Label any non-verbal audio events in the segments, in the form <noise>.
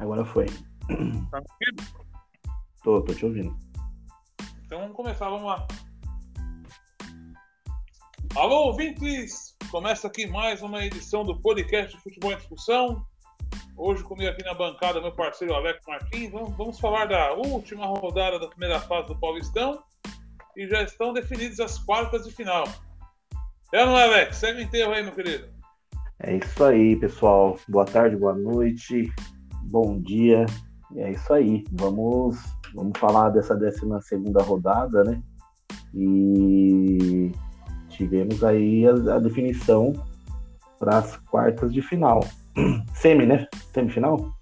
Agora foi. Tá me ouvindo? Tô, tô te ouvindo. Então vamos começar, vamos lá. Alô, ouvintes! Começa aqui mais uma edição do podcast de Futebol em Discussão. Hoje comigo aqui na bancada meu parceiro Alex Martins. Vamos, vamos falar da última rodada da primeira fase do Paulistão e já estão definidas as quartas de final. É não é, Alex? Segue o enterro aí, meu querido. É isso aí, pessoal. Boa tarde, boa noite, bom dia. É isso aí. Vamos, vamos falar dessa 12 segunda rodada, né? E tivemos aí a, a definição para as quartas de final. Semi, né? Semifinal?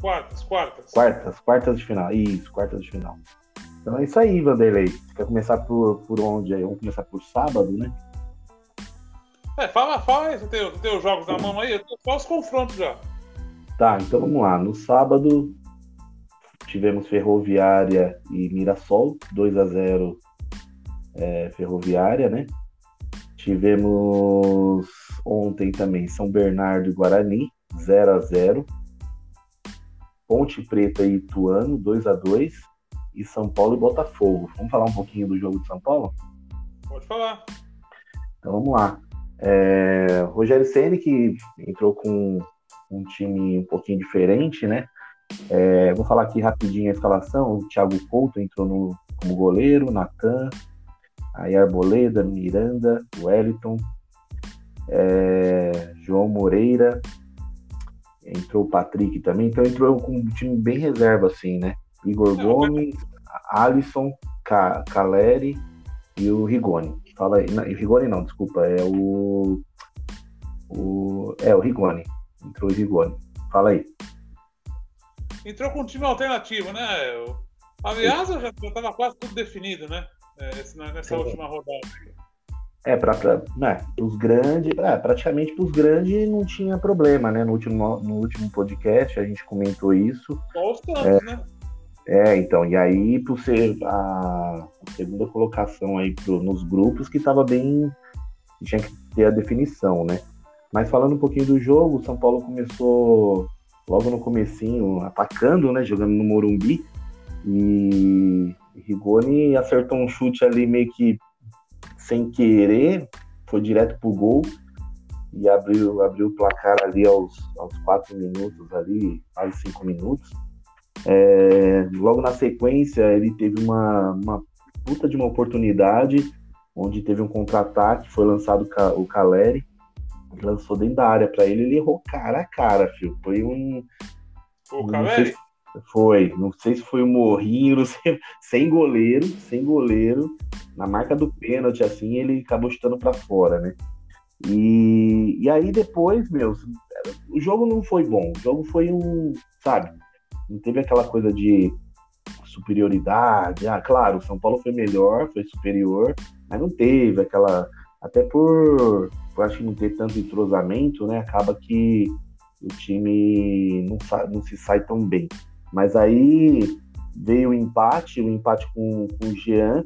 Quartas, quartas. Quartas, quartas de final. Isso, quartas de final. Então é isso aí, Vanderlei. Você quer começar por, por onde aí? Vamos começar por sábado, né? É, fala, fala aí, você tem, tem os jogos na mão aí, eu tô só os confrontos já. Tá, então vamos lá. No sábado tivemos Ferroviária e Mirassol, 2 a 0 é, Ferroviária, né? Tivemos ontem também São Bernardo e Guarani, 0 a 0 Ponte Preta e Ituano, 2 a 2 e São Paulo e Botafogo. Vamos falar um pouquinho do jogo de São Paulo? Pode falar. Então vamos lá. É, Rogério Ceni que entrou com um time um pouquinho diferente, né? É, vou falar aqui rapidinho a escalação. O Thiago Couto entrou no, como goleiro, Natan, aí Arboleda, Miranda, Wellington, é, João Moreira, entrou o Patrick também, então entrou com um time bem reserva, assim, né? Igor Gomes, Alisson, Ca Caleri e o Rigoni. Fala aí. Não, Rigoni não, desculpa, é o. o é, o Rigoni. Entrou o Rigoni. Fala aí. Entrou com um time alternativo, né? Aliás, já estava quase tudo definido, né? nessa última rodada. É, para né, os grandes, é, praticamente para os grandes não tinha problema, né? No último, no último podcast a gente comentou isso. Só os Santos, é, né? É, então, e aí por ser a segunda colocação aí pro, nos grupos que estava bem. tinha que ter a definição, né? Mas falando um pouquinho do jogo, o São Paulo começou logo no comecinho atacando, né? Jogando no Morumbi. E Rigoni acertou um chute ali meio que sem querer, foi direto pro gol e abriu, abriu o placar ali aos, aos quatro minutos ali, quase cinco minutos. É, logo na sequência, ele teve uma, uma puta de uma oportunidade, onde teve um contra-ataque, foi lançado o Caleri, lançou dentro da área para ele, ele errou cara a cara, filho. Foi um. O Caleri? Foi, não sei se foi um morrinho, <laughs> não sei, sem goleiro, sem goleiro, na marca do pênalti, assim, ele acabou chutando para fora, né? E, e aí depois, meu, o jogo não foi bom, o jogo foi um, sabe, não teve aquela coisa de superioridade. Ah, claro, o São Paulo foi melhor, foi superior, mas não teve aquela. Até por, por acho que não ter tanto entrosamento, né? Acaba que o time não, não se sai tão bem. Mas aí veio o empate, o empate com, com o Jean,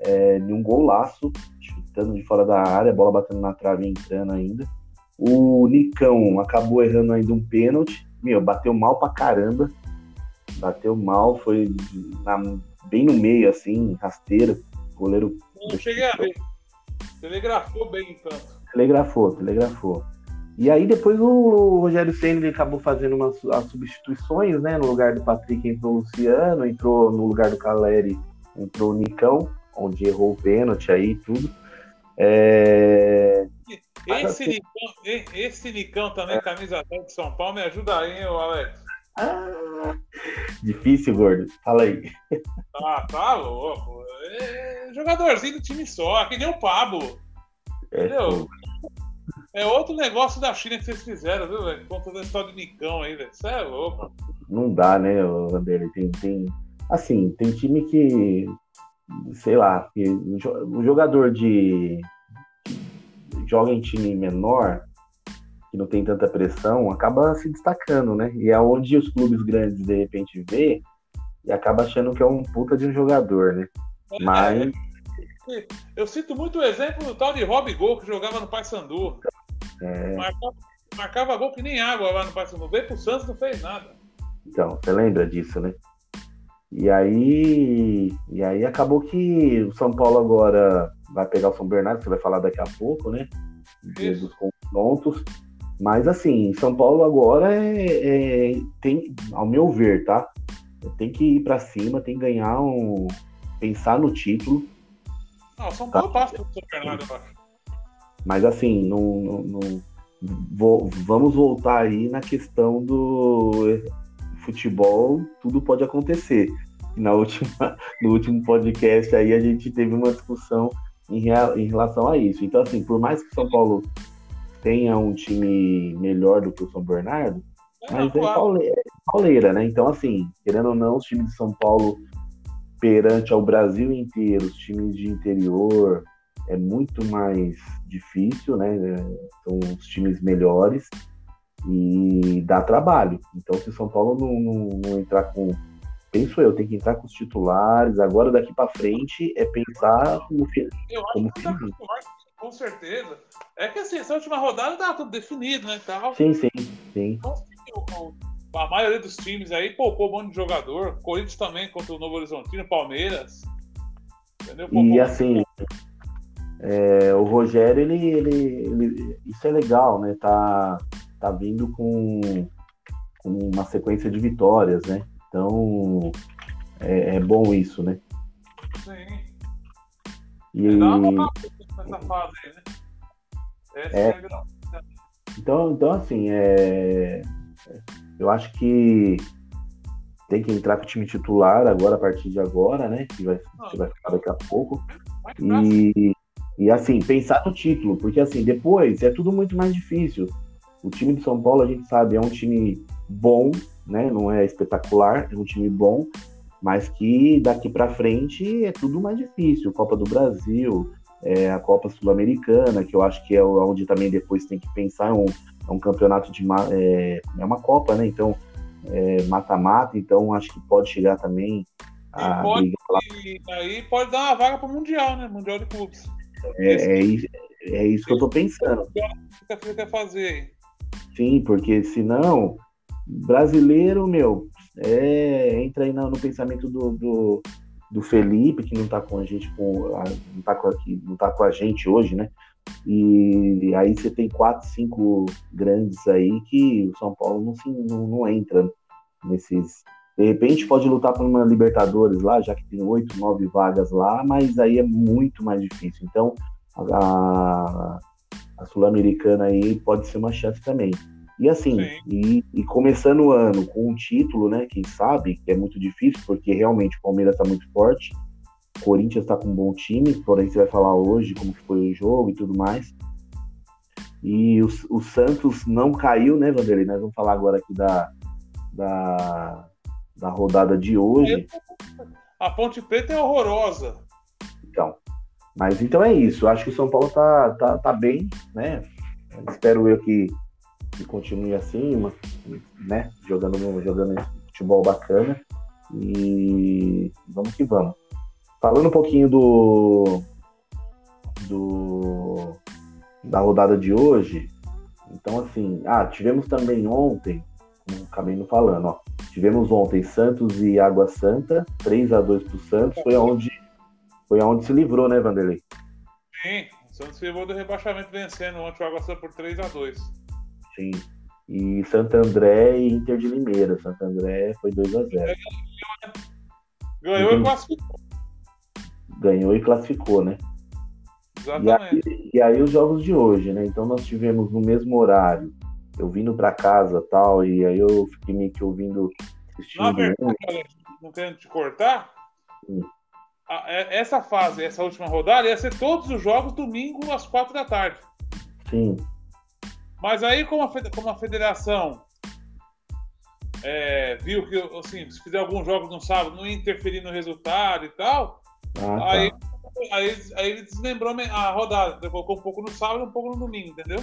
é, um golaço, chutando de fora da área, bola batendo na trave e entrando ainda. O Nicão acabou errando ainda um pênalti, meu, bateu mal pra caramba, bateu mal, foi na, bem no meio, assim, rasteiro, goleiro. Não cheguei a ver. Telegrafou bem, então. Telegrafou, telegrafou. E aí depois o Rogério Senna acabou fazendo umas as substituições, né? No lugar do Patrick entrou o Luciano, entrou no lugar do Caleri, entrou o Nicão, onde errou o pênalti aí e tudo. É... Esse, Nicão, esse Nicão também, é. camisa 10 de São Paulo, me ajuda aí, hein, Alex? Ah, difícil, gordo. Fala aí. Ah, tá louco. É jogadorzinho do time só, que nem o Pablo. É, entendeu? É outro negócio da China que vocês fizeram, viu, velho? Conta da história do Nicão aí, velho. Você é louco. Não dá, né, Vanderlei? Tem, tem. Assim, tem time que. Sei lá, que o jogador de. joga em time menor, que não tem tanta pressão, acaba se destacando, né? E é onde os clubes grandes de repente vê e acaba achando que é um puta de um jogador, né? É, Mas. É, eu sinto muito o exemplo do tal de Rob Gol que jogava no Paysandu. É... Marcava, marcava gol que nem água lá no Paysandu. Veio pro Santos não fez nada. Então, você lembra disso, né? E aí, e aí acabou que o São Paulo agora vai pegar o São Bernardo, você vai falar daqui a pouco, né? Dos confrontos. Mas assim, São Paulo agora é, é, tem, ao meu ver, tá? Tem que ir para cima, tem que ganhar um. pensar no título. Não, São Paulo tá? passa o São Bernardo, eu acho. Mas assim, não, não, não vou, vamos voltar aí na questão do futebol, tudo pode acontecer. Na <laughs> última, no último podcast aí a gente teve uma discussão em, em relação a isso. Então, assim, por mais que São Paulo tenha um time melhor do que o São Bernardo, é, mas é pauleira, é pauleira, né? Então, assim, querendo ou não, os times de São Paulo perante ao Brasil inteiro, os times de interior, é muito mais difícil, né? São os times melhores e dá trabalho. Então, se o São Paulo não, não, não, entrar com. Penso eu, tem que entrar com os titulares. Agora, daqui para frente, é pensar como. Eu acho como que tá com certeza. É que assim, essa última rodada tá tudo definido, né? Tal. Sim, sim, sim. Então, a maioria dos times aí poupou um monte de jogador. Corinthians também contra o Novo Horizontino, Palmeiras. Entendeu? e assim, é, o Rogério, ele, ele, ele, Isso é legal, né? Tá, tá vindo com, com uma sequência de vitórias, né? Então é, é bom isso, né? Sim. E... Nessa fase aí, né? Essa é, é então, então, assim, é... eu acho que tem que entrar com o time titular agora, a partir de agora, né? Que vai, que vai ficar daqui a pouco. E, e assim, pensar no título, porque assim, depois é tudo muito mais difícil. O time de São Paulo, a gente sabe, é um time bom, né? Não é espetacular, é um time bom, mas que daqui para frente é tudo mais difícil. Copa do Brasil, é a Copa Sul-Americana, que eu acho que é onde também depois tem que pensar, é um, é um campeonato de. É, é uma Copa, né? Então, é, mata-mata, é, então acho que pode chegar também. A pode, aí pode dar uma vaga para o Mundial, né? Mundial de Clubes. É, é, isso, é isso que eu tô pensando. O que você quer fazer? Sim, porque senão, brasileiro, meu, é, entra aí no, no pensamento do, do, do, Felipe, que não tá com a gente, com, não, tá com, aqui, não tá com a gente hoje, né? E aí você tem quatro, cinco grandes aí que o São Paulo não, se, não, não entra nesses. De repente pode lutar por uma Libertadores lá, já que tem oito, nove vagas lá, mas aí é muito mais difícil. Então a, a Sul-Americana aí pode ser uma chance também. E assim, e, e, começando o ano com um título, né? Quem sabe, que é muito difícil, porque realmente o Palmeiras está muito forte, o Corinthians está com um bom time, porém você vai falar hoje como que foi o jogo e tudo mais. E o, o Santos não caiu, né, Vanderlei? Nós vamos falar agora aqui da, da, da rodada de hoje. A Ponte Preta é horrorosa. Então, mas então é isso. Acho que o São Paulo tá, tá, tá bem, né? Espero eu que, que continue assim, né? Jogando, jogando futebol bacana. E vamos que vamos. Falando um pouquinho do, do da rodada de hoje, então assim, ah, tivemos também ontem, acabei não falando, ó, tivemos ontem Santos e Água Santa, 3 a 2 pro Santos, foi aonde foi aonde se livrou, né, Vanderlei? Sim, o Santos se livrou do rebaixamento vencendo ontem o Água Santa por 3 a 2 Sim. E Santo André e Inter de Limeira. Santo André foi 2 a 0 Ganhou e classificou. Ganhou e classificou, né? Exatamente. E aí, e aí, os jogos de hoje, né? Então nós tivemos no mesmo horário, eu vindo para casa tal, e aí eu fiquei meio que ouvindo. Na verdade, não querendo te cortar, Sim. É, essa fase, essa última rodada, ia ser todos os jogos domingo às quatro da tarde. Sim. Mas aí, como a, como a federação é, viu que, assim, se fizer alguns jogos no sábado, não ia interferir no resultado e tal, ah, tá. aí, aí, aí ele deslembrou a rodada. Colocou um pouco no sábado e um pouco no domingo, entendeu?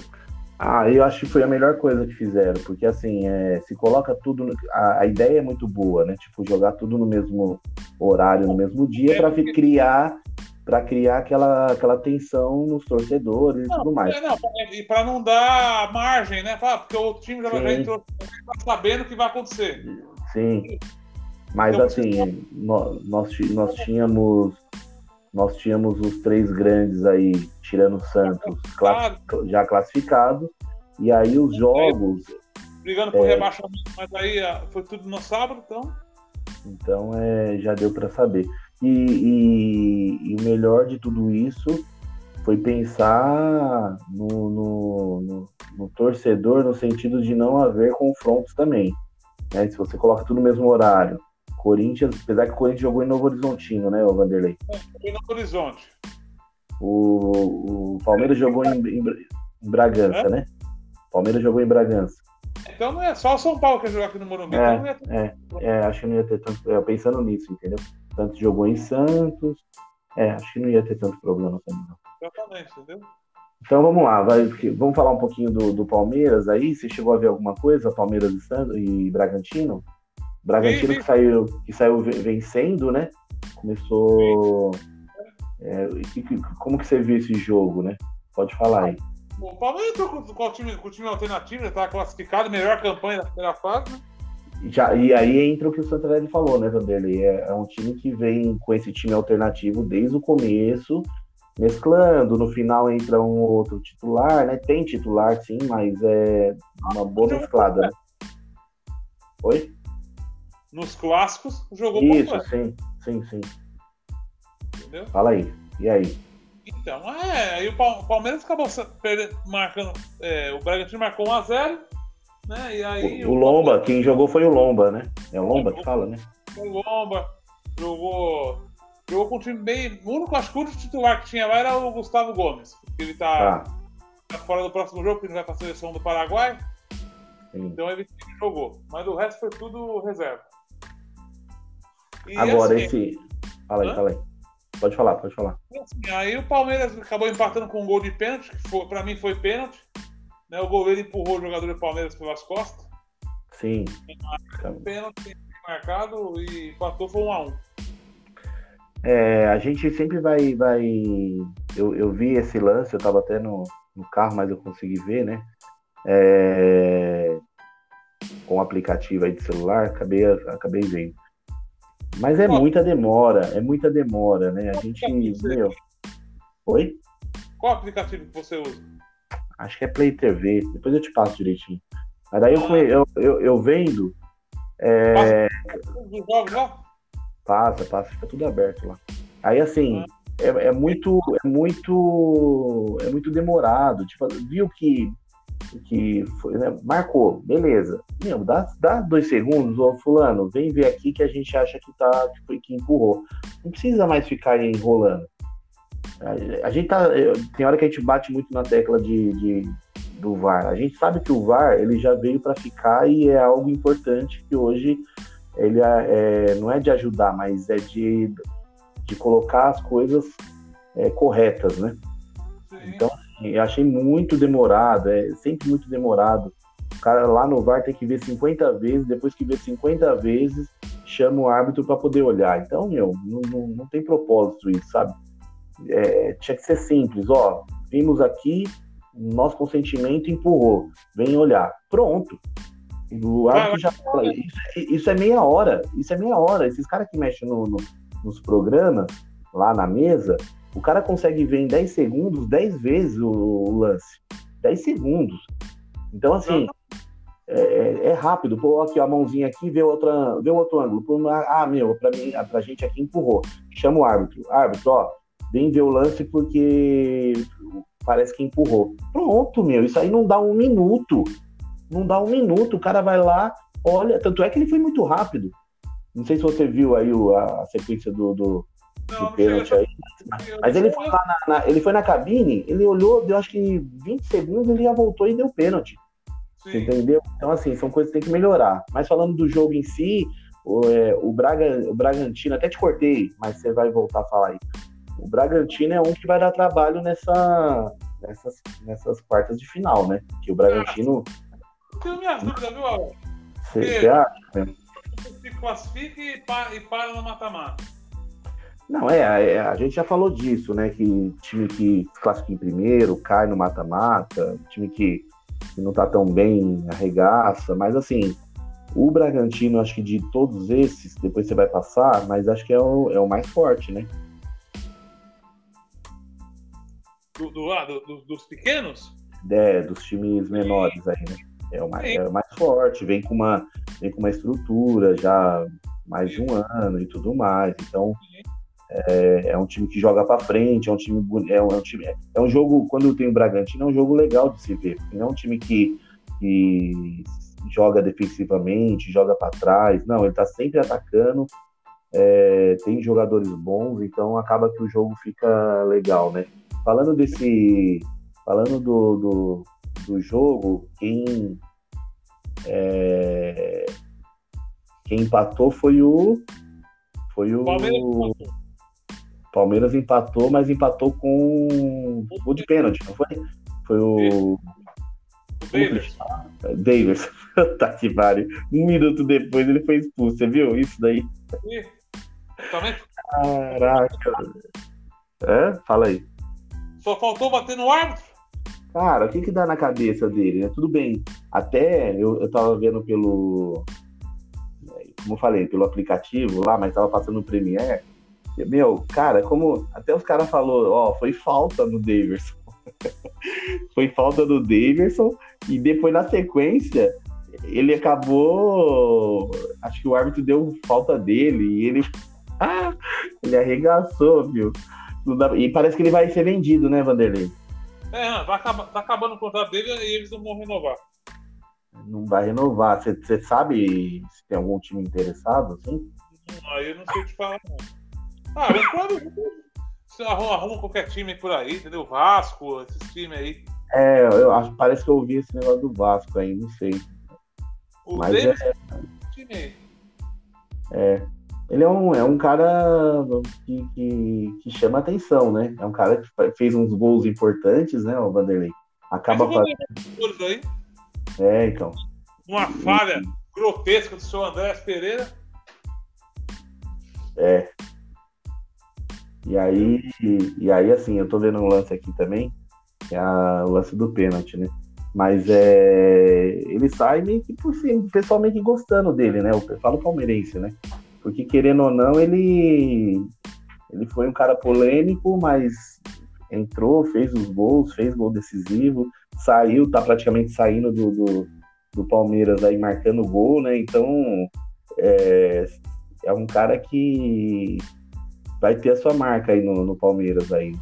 Ah, eu acho que foi a melhor coisa que fizeram, porque assim, é, se coloca tudo. No, a, a, ideia é muito boa, né? Tipo, jogar tudo no mesmo horário, no mesmo dia, para criar para criar aquela, aquela tensão nos torcedores não, e tudo mais. É, não, e para não dar margem, né? Porque o time já, já entrou tá sabendo o que vai acontecer. Sim. Mas então, assim, nós, nós, nós tínhamos nós tínhamos os três grandes aí, tirando o Santos, já classificados, e aí os jogos. Brigando por é, rebaixamento, mas aí ah, foi tudo no sábado, então. Então é, já deu para saber. E, e, e, o melhor de tudo isso foi pensar no, no, no, no, torcedor no sentido de não haver confrontos também. Né? Se você coloca tudo no mesmo horário. Corinthians, apesar que o Corinthians jogou em Novo Horizontino, né, o Vanderlei? É, em Novo Horizonte. O, o Palmeiras jogou em, em, em Bragança, é? né? Palmeiras jogou em Bragança. Então não é só o São Paulo que ia jogar aqui no Morumbi. É, então ter... é, é, acho que não ia ter tanto. É, pensando nisso, entendeu? Santos jogou em Santos. É, acho que não ia ter tanto problema também, não. Exatamente, entendeu? Então vamos lá, vai, vamos falar um pouquinho do, do, Palmeiras aí. Você chegou a ver alguma coisa, Palmeiras e, e Bragantino? Bragantino que saiu, que saiu vencendo, né? Começou. É, como que você viu esse jogo, né? Pode falar aí. O Palmeiras entrou com, com, o time, com o time alternativo, já estava classificado, melhor campanha da primeira fase, né? Já, e aí entra o que o Santarelli falou, né, Vanderlei? É, é um time que vem com esse time alternativo desde o começo, mesclando, no final entra um outro titular, né? Tem titular, sim, mas é uma boa mesclada, né? Oi? Nos clássicos, jogou Isso, sim, sim, sim. Entendeu? Fala aí, e aí? Então, é, aí o Palmeiras acabou marcando, é, o Bragantino marcou 1x0, né? E aí. O, o Lomba, quem jogou foi o Lomba, né? É o Lomba que fala, né? O Lomba jogou. Jogou com um time bem. O único, acho que o único titular que tinha lá era o Gustavo Gomes, porque ele tá, tá. tá fora do próximo jogo, porque ele vai pra seleção do Paraguai. Sim. Então ele jogou. Mas o resto foi tudo reserva. E Agora, assim, esse. Fala aí, hã? fala aí. Pode falar, pode falar. Assim, aí o Palmeiras acabou empatando com um gol de pênalti, que foi, pra mim foi pênalti. Né, o goleiro empurrou o jogador do Palmeiras pelas costas. Sim. Pênalti marcado e empatou foi um a um. É, a gente sempre vai. vai... Eu, eu vi esse lance, eu estava até no, no carro, mas eu consegui ver, né? É... Com o aplicativo aí de celular, acabei, acabei vendo. Mas é muita demora, é muita demora, né? A gente. Meu... Oi? Qual aplicativo que você usa? Acho que é Play TV, depois eu te passo direitinho. Mas daí ah. eu, eu, eu, vendo. É... Passa, passa, passa, fica tudo aberto lá. Aí assim, ah. é, é, muito. É muito. É muito demorado. Tipo, viu que que foi, né? marcou, beleza. Meu, dá, dá dois segundos, ô fulano, vem ver aqui que a gente acha que tá, que que empurrou. Não precisa mais ficar enrolando. A, a gente tá. Tem hora que a gente bate muito na tecla de, de do VAR. A gente sabe que o VAR ele já veio para ficar e é algo importante que hoje ele é, é, não é de ajudar, mas é de, de colocar as coisas é, corretas, né? Sim. Então, eu achei muito demorado, é sempre muito demorado. O cara lá no VAR tem que ver 50 vezes, depois que vê 50 vezes, chama o árbitro para poder olhar. Então, meu, não, não, não tem propósito isso, sabe? É, tinha que ser simples, ó. Vimos aqui, nosso consentimento empurrou. Vem olhar. Pronto. O árbitro já fala. Isso, isso, é meia hora. Isso é meia hora. Esses caras que mexem no, no, nos programas, lá na mesa, o cara consegue ver em 10 segundos 10 vezes o, o lance. 10 segundos. Então, assim, é, é, é, rápido. Pô, aqui, a mãozinha aqui, vê, outra, vê outro ângulo. Ah, meu, pra, mim, pra gente aqui empurrou. Chama o árbitro. Árbitro, ó, vem ver o lance porque parece que empurrou. Pronto, meu, isso aí não dá um minuto. Não dá um minuto. O cara vai lá, olha. Tanto é que ele foi muito rápido. Não sei se você viu aí a, a sequência do, do, do pênalti aí. Mas ele foi, lá na, na, ele foi na cabine, ele olhou, deu acho que 20 segundos, ele já voltou e deu pênalti. Entendeu? Então, assim, são coisas que tem que melhorar. Mas falando do jogo em si, o, é, o, Braga, o Bragantino, até te cortei, mas você vai voltar a falar aí. O Bragantino é um que vai dar trabalho nessa, nessas, nessas quartas de final, né? Que o Bragantino. Tenho minhas dúvidas, viu, Você acha? Se classifica e para, e para no mata-mata. Não, é, a, é, a, gente já falou disso, né? Que time que classifica em primeiro, cai no mata-mata, time que, que, não tá tão bem arregaça, mas assim, O Bragantino, acho que de todos esses, depois você vai passar, mas acho que é o, é o mais forte, né? Do, do, ah, do, dos pequenos? É, dos times menores aí, né? É o, mais, é o mais forte, vem com, uma, vem com uma estrutura já mais de um ano e tudo mais. Então, é, é um time que joga para frente, é um time é um, é um, time é um jogo quando tem o Bragantino é um jogo legal de se ver, não é um time que, que joga defensivamente, joga para trás, não, ele está sempre atacando, é, tem jogadores bons, então acaba que o jogo fica legal, né? Falando desse, falando do, do, do jogo, quem é, quem empatou foi o foi o Palmeiras Palmeiras empatou, mas empatou com o de pênalti, não foi? Foi o. Davis. Davis. <laughs> tá que. Um minuto depois ele foi expulso, você viu isso daí? Caraca. É? Fala aí. Só faltou bater no árbitro? Cara, o que que dá na cabeça dele, né? Tudo bem. Até eu, eu tava vendo pelo. Como eu falei, pelo aplicativo lá, mas tava passando no Premiere meu, cara, como até os caras falou, ó, foi falta no Daverson. <laughs> foi falta do Daverson e depois na sequência ele acabou, acho que o árbitro deu falta dele e ele <laughs> ah, ele arregaçou, viu? E parece que ele vai ser vendido, né, Vanderlei? É, vai acabar, tá acabando o contrato dele e eles não vão renovar. Não vai renovar. Você sabe se tem algum time interessado, assim? Aí eu não sei te falar, não. Ah, quando você arruma, arruma, qualquer time por aí, entendeu? Vasco, esses times aí. É, eu acho, parece que eu ouvi esse negócio do Vasco aí, não sei. O mas Davis, é, time é. Ele é um, é um cara que, que, que, chama atenção, né? É um cara que fez uns gols importantes, né, o Vanderlei? Acaba fazendo. Aí. É, então. Uma falha grotesca do seu André Pereira. É, e aí, e aí, assim, eu tô vendo um lance aqui também, que é o lance do pênalti, né? Mas é, ele sai meio que por cima, pessoalmente gostando dele, né? Eu falo palmeirense, né? Porque querendo ou não, ele, ele foi um cara polêmico, mas entrou, fez os gols, fez gol decisivo, saiu, tá praticamente saindo do, do, do Palmeiras aí marcando gol, né? Então é, é um cara que vai ter a sua marca aí no, no Palmeiras aí.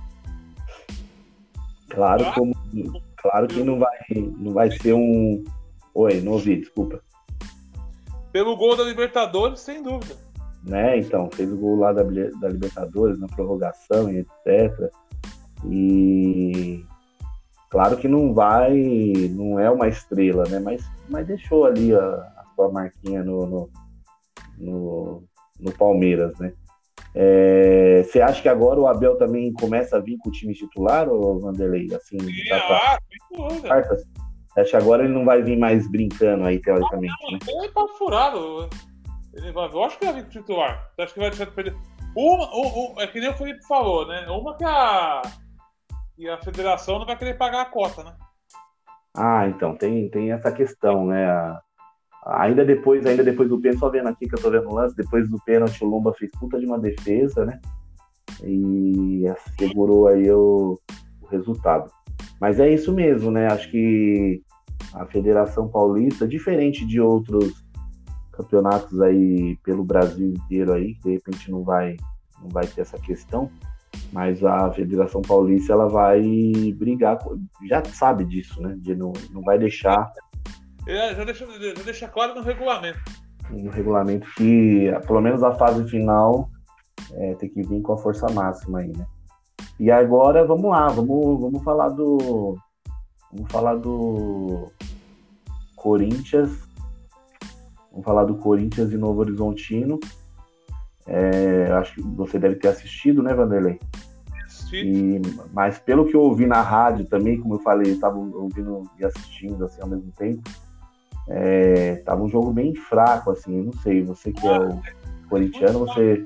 Claro, como, claro que não vai, não vai ser um. Oi, não ouvi, desculpa. Pelo gol da Libertadores, sem dúvida. Né, então, fez o gol lá da, da Libertadores na prorrogação e etc. E claro que não vai, não é uma estrela, né? Mas, mas deixou ali a, a sua marquinha no, no, no, no Palmeiras, né? É, você acha que agora o Abel também começa a vir com o time titular, ou Vanderlei? Assim, Sim, ah, pra... Você acha que agora ele não vai vir mais brincando aí, teoricamente? Não, não, né? Ele tá furado. Ele vai, eu acho que vai vir com o titular. Você acha que vai deixar de perder? Uma, uma, é que nem o Felipe falou, né? Uma que a, que a federação não vai querer pagar a cota, né? Ah, então, tem, tem essa questão, né? A, Ainda depois, ainda depois do pênalti, só vendo aqui que eu tô vendo o lance, depois do pênalti o Lomba fez puta de uma defesa, né? E assegurou aí o, o resultado. Mas é isso mesmo, né? Acho que a Federação Paulista, diferente de outros campeonatos aí pelo Brasil inteiro aí, que de repente não vai, não vai ter essa questão, mas a Federação Paulista ela vai brigar, já sabe disso, né? De não, não vai deixar já, deixa, já deixa claro no regulamento. No regulamento que, pelo menos a fase final, é, tem que vir com a força máxima aí, né? E agora, vamos lá, vamos, vamos falar do. Vamos falar do Corinthians. Vamos falar do Corinthians e Novo Horizontino. É, acho que você deve ter assistido, né, Vanderlei? E, mas pelo que eu ouvi na rádio também, como eu falei, estava ouvindo e assistindo assim ao mesmo tempo. É, tava um jogo bem fraco, assim, não sei, você que é o corintiano, você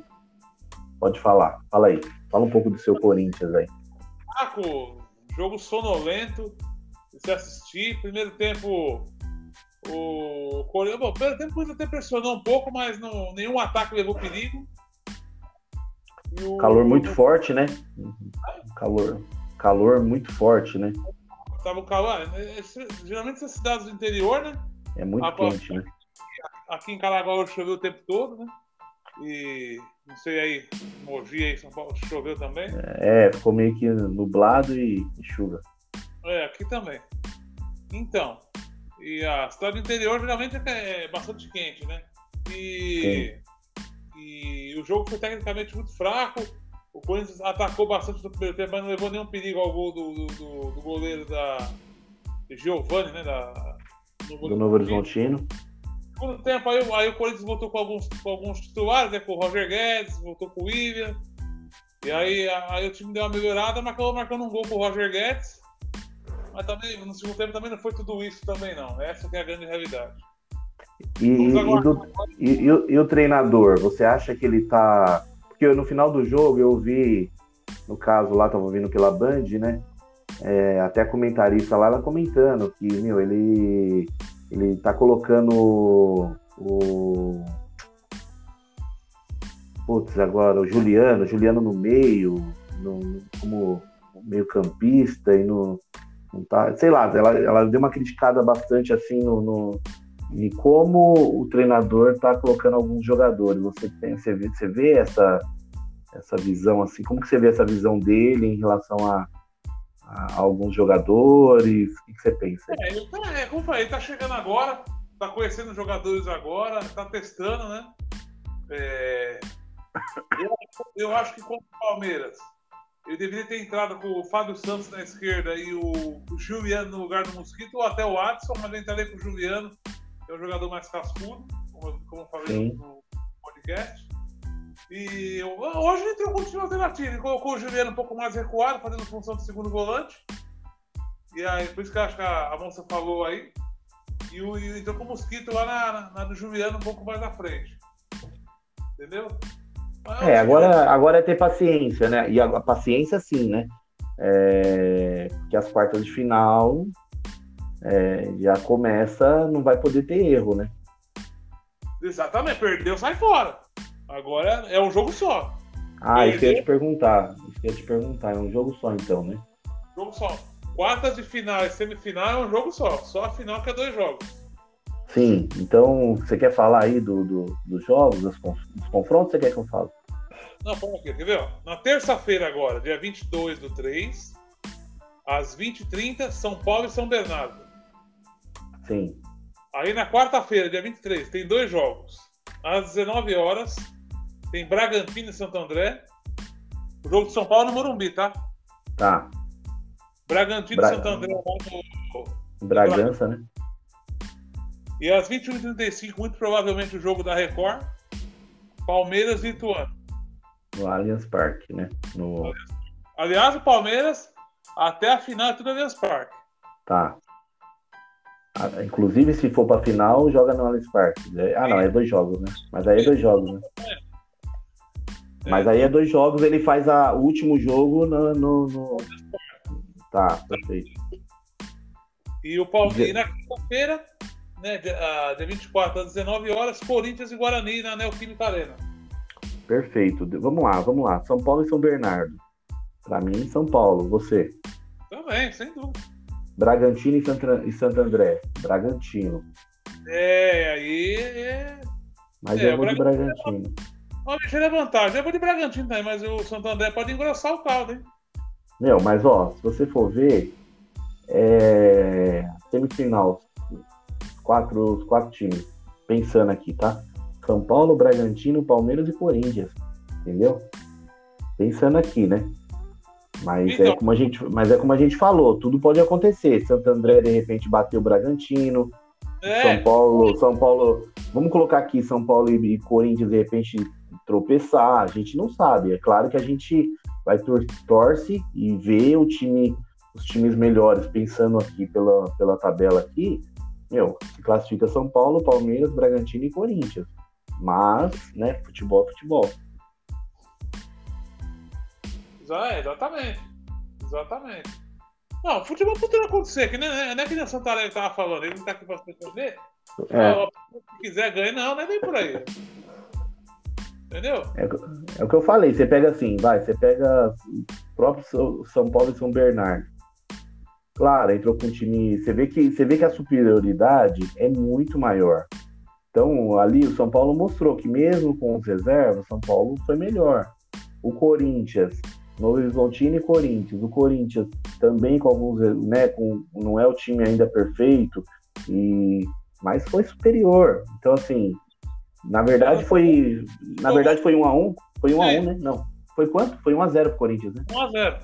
pode falar. Fala aí, fala um pouco do seu Corinthians aí. Fraco, jogo sonolento, você assistir, primeiro tempo O Corinthians, bom, pelo tempo até pressionou um pouco, mas não, nenhum ataque levou perigo. O... Calor muito forte, né? Calor, calor muito forte, né? Tava calor. É, é, geralmente essas cidades do interior, né? É muito quente, né? Aqui em Caraguá choveu o tempo todo, né? E não sei aí, Mogi aí, São Paulo, choveu também? É, ficou meio que nublado e, e chuva. É, aqui também. Então, e a cidade do interior geralmente é bastante quente, né? E, e o jogo foi tecnicamente muito fraco. O Corinthians atacou bastante no primeiro tempo, mas não levou nenhum perigo ao gol do, do, do goleiro da Giovanni, né? Da, do Novo Horizontino. Segundo tempo, aí, aí, o Corinthians voltou com alguns, com alguns titulares, né? Com o Roger Guedes, voltou com o William. E aí, aí o time deu uma melhorada, mas acabou marcando um gol com o Roger Guedes. Mas também, no segundo tempo também não foi tudo isso também, não. Essa que é a grande realidade. E, e, do, e, e, o treinador, você acha que ele tá. Porque no final do jogo eu vi, no caso lá, tava ouvindo pela Band, né? É, até a comentarista lá, ela comentando que, meu, ele, ele tá colocando o. Putz, agora, o Juliano, Juliano no meio, no, como meio campista e no, não tá, sei lá, ela, ela deu uma criticada bastante assim no, no em como o treinador está colocando alguns jogadores. Você tem, você vê, você vê essa essa visão assim, como que você vê essa visão dele em relação a, a, a alguns jogadores? O que, que você pensa? É, ele tá, é, como eu falei, ele tá chegando agora, tá conhecendo os jogadores agora, tá testando, né? É, eu, eu acho que contra o Palmeiras ele deveria ter entrado com o Fábio Santos na esquerda e o, o Juliano no lugar do Mosquito, ou até o Adson, mas eu entrarei com o Juliano, que é o jogador mais cascudo, como, como eu falei Sim. no podcast. E hoje ele com o time alternativo, ele colocou o Juliano um pouco mais recuado, fazendo função de segundo volante. E aí, por isso que eu acho que a, a moça falou aí. E, o, e entrou com o Mosquito lá na, na, na do Juliano um pouco mais à frente. Entendeu? É, agora, agora é ter paciência, né? E a, paciência sim, né? É, que as quartas de final é, já começa, não vai poder ter erro, né? Exatamente, perdeu, sai fora. Agora é um jogo só. Ah, isso que eu ia te perguntar. Isso que eu ia te perguntar, é um jogo só então, né? Jogo só. Quartas de final e semifinal é um jogo só. Só a final que é dois jogos. Sim, então você quer falar aí do, do dos jogos, dos, dos confrontos, você quer que eu fale? Não, vamos aqui, quer ver? Na terça-feira agora, dia 22 do 3, às 20h30, São Paulo e São Bernardo. Sim. Aí na quarta-feira, dia 23, tem dois jogos. Às 19 horas, tem Bragantino e Santo André. O jogo de São Paulo no Morumbi, tá? Tá. Bragantino Bra... e Santo André lá no. Bragança, né? E às 21h35, muito provavelmente o jogo da Record, Palmeiras e Ituano. No Allianz Parque, né? No... Aliás, o Palmeiras, até a final é tudo Allianz Parque. Tá. Ah, inclusive, se for pra final, joga no Allianz Parque. É, ah, não, é dois jogos, né? Mas aí é dois jogos, né? É. Mas aí é dois jogos, ele faz a, o último jogo no. no, no... Tá, perfeito. E o Palmeiras, na quinta-feira, né, dia, dia 24 às 19 horas, Corinthians e Guarani na Neoquímica Arena. Perfeito. Vamos lá, vamos lá. São Paulo e São Bernardo. Para mim, São Paulo. Você? Também, sem dúvida. Bragantino e Santo, e Santo André. Bragantino. É, aí. É... Mas é, eu vou de Bragantino. Uma ligeira vantagem. Eu vou de Bragantino também, mas o Santo André pode engrossar o caldo, hein? Meu, mas ó, se você for ver, é... semifinal, quatro, os quatro times. Pensando aqui, tá? São Paulo, Bragantino, Palmeiras e Corinthians. Entendeu? Pensando aqui, né? Mas é então, é como a gente, mas é como a gente falou, tudo pode acontecer. Santo André de repente bateu o Bragantino. É. São Paulo, São Paulo, vamos colocar aqui São Paulo e, e Corinthians de repente tropeçar, a gente não sabe. É claro que a gente vai tor torce e vê o time, os times melhores pensando aqui pela, pela tabela aqui, meu, se classifica São Paulo, Palmeiras, Bragantino e Corinthians. Mas, né, futebol é futebol. É, exatamente. Exatamente. Não, futebol pode acontecer, que nem, não é que nem a Santa Alegre tava falando, ele não tá aqui pra responder. É. Se quiser ganhar, não, não é nem por aí. Entendeu? É, é, o que eu falei, você pega assim, vai, você pega o próprio São Paulo e São Bernardo. Claro, entrou com um time. Você vê que, você vê que a superioridade é muito maior. Então, ali o São Paulo mostrou que mesmo com os reservas, São Paulo foi melhor. O Corinthians, Novo Horizontino e Corinthians. O Corinthians também com alguns, né, com, não é o time ainda perfeito, e mas foi superior. Então, assim, na verdade foi. Na verdade foi 1 a 1 Foi 1 a 1 né? Não. Foi quanto? Foi 1 a 0 pro Corinthians, né? 1 a 0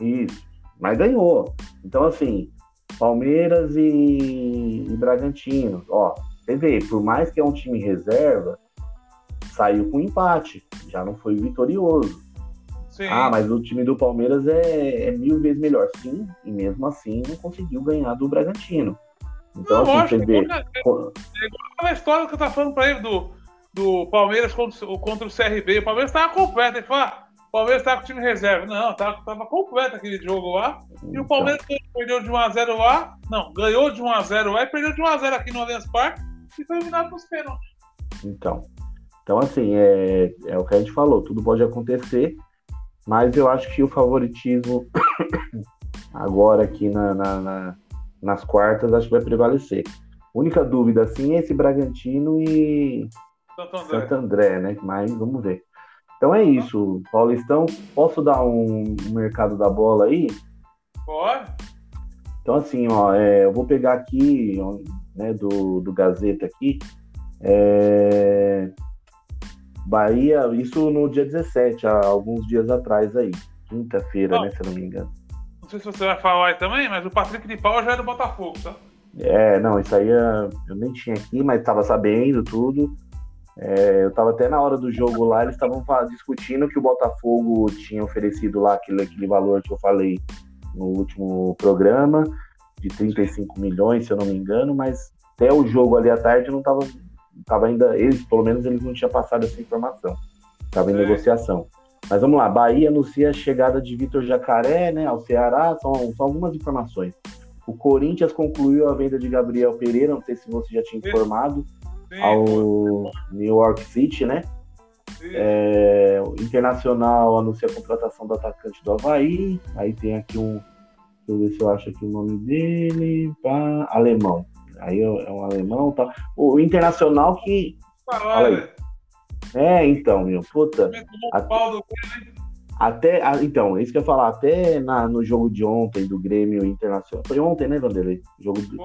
Isso. Mas ganhou. Então, assim, Palmeiras e, e Bragantino. Ó, você vê, por mais que é um time reserva, saiu com empate. Já não foi vitorioso. Sim. Ah, mas o time do Palmeiras é, é, mil vezes melhor. Sim, e mesmo assim não conseguiu ganhar do Bragantino. Então, não, assim, você vê. É, é, é igual aquela história que eu tava falando pra ele do, do Palmeiras contra, contra o CRB. O Palmeiras estava completo. Ele falou: ah, o Palmeiras estava com o time reserva. Não, tava, tava completo aquele jogo lá. E o Palmeiras então. perdeu de 1x0 lá. Não, ganhou de 1x0 lá e perdeu de 1x0 aqui no Allianz Parque e foi eliminado nos pênaltis. Então. Então, assim, é, é o que a gente falou, tudo pode acontecer, mas eu acho que o favoritismo <coughs> agora aqui na, na, na, nas quartas acho que vai prevalecer. Única dúvida, assim, é esse Bragantino e Santo André. Santo André, né? Mas vamos ver. Então é isso, Paulistão. Posso dar um, mercado da bola aí? Pode. Então, assim, ó, é, eu vou pegar aqui, né, do, do Gazeta aqui. É, Bahia, isso no dia 17, há alguns dias atrás aí. Quinta-feira, né, se eu não me engano. Não sei se você vai falar aí também, mas o Patrick de Paula já é do Botafogo, tá? É, não, isso aí é, eu nem tinha aqui, mas estava sabendo tudo. É, eu estava até na hora do jogo lá, eles estavam discutindo que o Botafogo tinha oferecido lá aquele, aquele valor que eu falei no último programa, de 35 milhões, se eu não me engano, mas até o jogo ali à tarde não estava tava ainda, eles, pelo menos, eles não tinham passado essa informação. Estava em é. negociação. Mas vamos lá, Bahia anuncia a chegada de Vitor Jacaré né, ao Ceará, são, são algumas informações. O Corinthians concluiu a venda de Gabriel Pereira, não sei se você já tinha informado ao New York City, né? É, o Internacional anuncia a contratação do atacante do Havaí. Aí tem aqui um. Deixa eu ver se eu acho aqui o nome dele. Pá, alemão. Aí é, é um alemão. Tá. O Internacional que. Aí. É, então, meu. Puta. Até, até, então, isso que eu ia falar, até na, no jogo de ontem do Grêmio Internacional. Foi ontem, né, Vanderlei? Jogo do,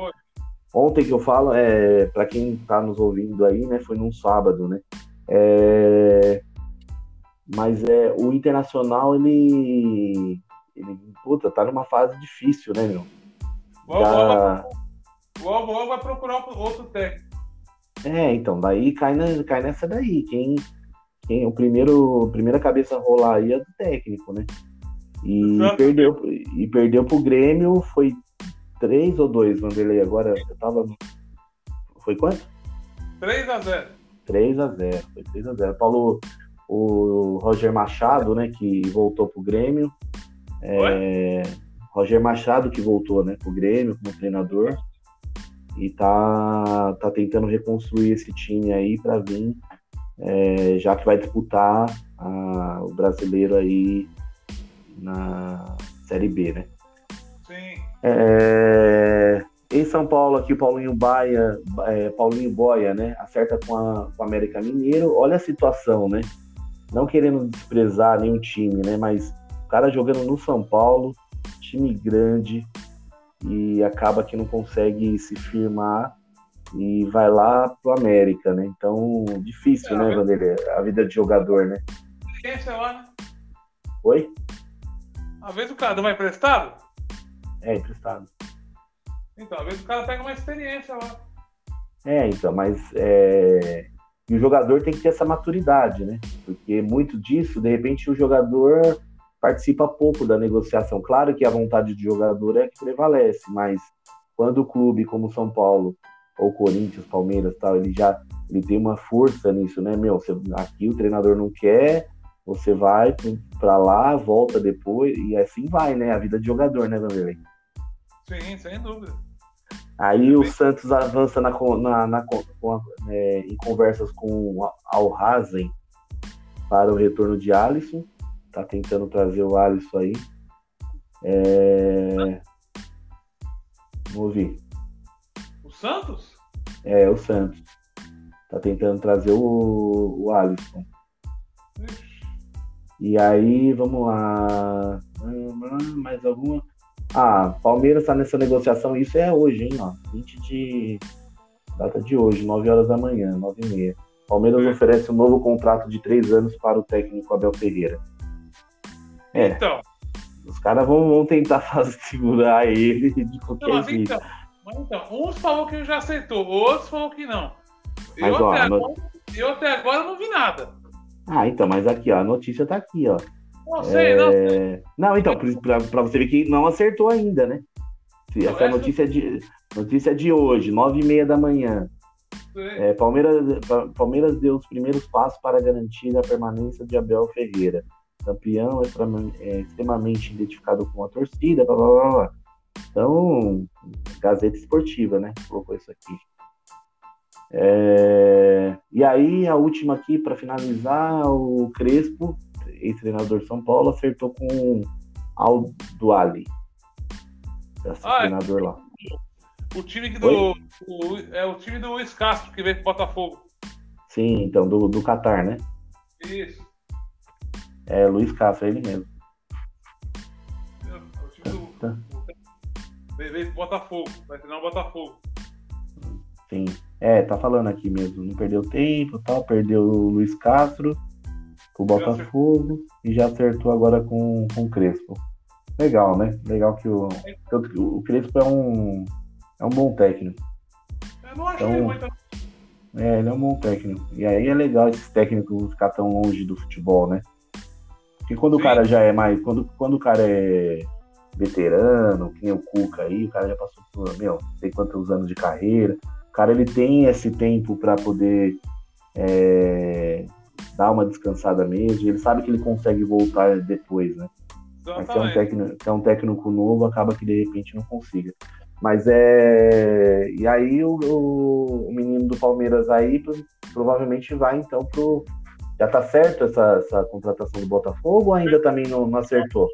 Ontem que eu falo, é, para quem está nos ouvindo aí, né, foi num sábado, né? É, mas é, o Internacional, ele, ele, puta, tá numa fase difícil, né, meu? O Alvo vai procurar outro técnico. É, então, daí cai, na, cai nessa daí. Quem, quem o primeiro, a primeira cabeça a rolar aí é do técnico, né? E perdeu, e perdeu pro Grêmio, foi 3 ou 2, Vanderlei? Agora eu tava. Foi quanto? 3 a 0 3 a 0 Foi 3 a 0 Paulo, o Roger Machado, né, que voltou pro Grêmio. É, Roger Machado que voltou, né, pro Grêmio como treinador. E tá, tá tentando reconstruir esse time aí para vir, é, já que vai disputar a, o brasileiro aí na Série B, né? É, em São Paulo, aqui o Paulinho Baia, é, Paulinho Boia, né? Acerta com, a, com o América Mineiro. Olha a situação, né? Não querendo desprezar nenhum time, né? Mas o cara jogando no São Paulo, time grande, e acaba que não consegue se firmar e vai lá pro América, né? Então, difícil, é, né, Vanderlei? A vida de jogador, né? Experiência lá, né? Oi? Às vezes o cara não vai emprestado? É, emprestado. Então, às vezes o cara pega uma experiência lá. É, então, mas é... e o jogador tem que ter essa maturidade, né? Porque muito disso, de repente, o jogador participa pouco da negociação. Claro que a vontade de jogador é que prevalece, mas quando o clube como São Paulo ou Corinthians, Palmeiras, tal, ele já ele tem uma força nisso, né? Meu, você, aqui o treinador não quer, você vai para lá, volta depois, e assim vai, né? A vida de jogador, né, Vanderlei? Sim, sem dúvida. Aí o Santos avança na, na, na com, é, em conversas com Al Hazen para o retorno de Alisson. Tá tentando trazer o Alisson aí. É... Vamos ouvir. O Santos? É, o Santos. Tá tentando trazer o, o Alisson. E aí, vamos lá. Mais alguma? Ah, Palmeiras tá nessa negociação. Isso é hoje, hein? Ó, 20 de. Data de hoje, 9 horas da manhã, 9 e meia. Palmeiras é. oferece um novo contrato de 3 anos para o técnico Abel Ferreira. É. Então. Os caras vão, vão, tentar <laughs> fazer, segurar ele de qualquer não, jeito. Então, mas então, uns falou que já aceitou, outros falou que não. Mas, eu, ó, até agora, eu até agora não vi nada. Ah, então, mas aqui, ó, a notícia tá aqui, ó. Não sei, é... não sei. Não, então, pra, você ver que não acertou ainda, né? Essa é notícia de, notícia de hoje, nove e meia da manhã. É, Palmeiras, Palmeiras deu os primeiros passos para garantir a permanência de Abel Ferreira. Campeão é, extremamente identificado com a torcida, blá, blá, blá, blá. Então, Gazeta Esportiva, né? Colocou isso aqui. É... E aí, a última aqui, para finalizar, o Crespo, ex-treinador São Paulo, acertou com Aldo Ali. Ah, é. treinador lá. O time do. O, é o time do Luiz Castro que veio pro Botafogo. Sim, então, do, do Qatar, né? Isso. É, Luiz Castro, é ele mesmo. É, o time do. Tá. Veio pro Botafogo, vai treinar o Botafogo. Sim. É, tá falando aqui mesmo. Não perdeu tempo tal, perdeu o Luiz Castro com o Botafogo e já acertou agora com, com o Crespo. Legal, né? Legal que o. Tanto que o Crespo é um. É um bom técnico. Eu não achei então, muito. É, ele é um bom técnico. E aí é legal esses técnicos ficar tão longe do futebol, né? Porque quando Sim. o cara já é mais. Quando, quando o cara é veterano, quem é o Cuca aí, o cara já passou por, meu, não sei quantos anos de carreira cara ele tem esse tempo para poder é, dar uma descansada mesmo, ele sabe que ele consegue voltar depois, né? Mas se é, um técnico, se é um técnico novo, acaba que de repente não consiga. Mas é. E aí o, o, menino do Palmeiras aí provavelmente vai então pro. Já tá certo essa, essa contratação do Botafogo ou ainda também não, não acertou?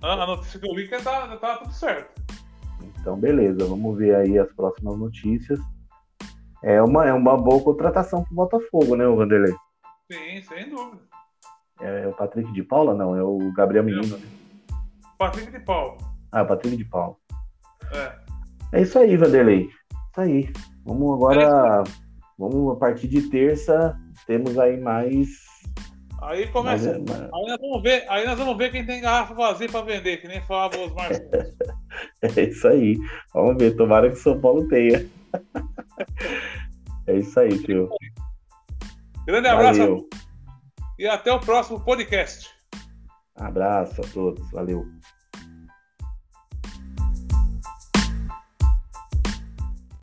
A notícia que eu vi que tá, tá tudo certo. Então, beleza, vamos ver aí as próximas notícias é uma, é uma boa contratação pro Botafogo, né, o Vanderlei? Sim, sem dúvida. É, o Patrick de Paula, não, é o Gabriel Menino. Né? Patrick de Paula. Ah, Patrick de Paula. É. É isso aí, Vanderlei. Isso aí. Vamos agora. É vamos a partir de terça, temos aí mais. Aí começa. Mais, mais... Aí, nós vamos ver, aí nós vamos ver quem tem garrafa vazia para vender, que nem falava os Marcos. <laughs> é isso aí. Vamos ver. Tomara que o São Paulo tenha. <laughs> É isso aí, tio. Grande abraço Valeu. e até o próximo podcast. Abraço a todos. Valeu.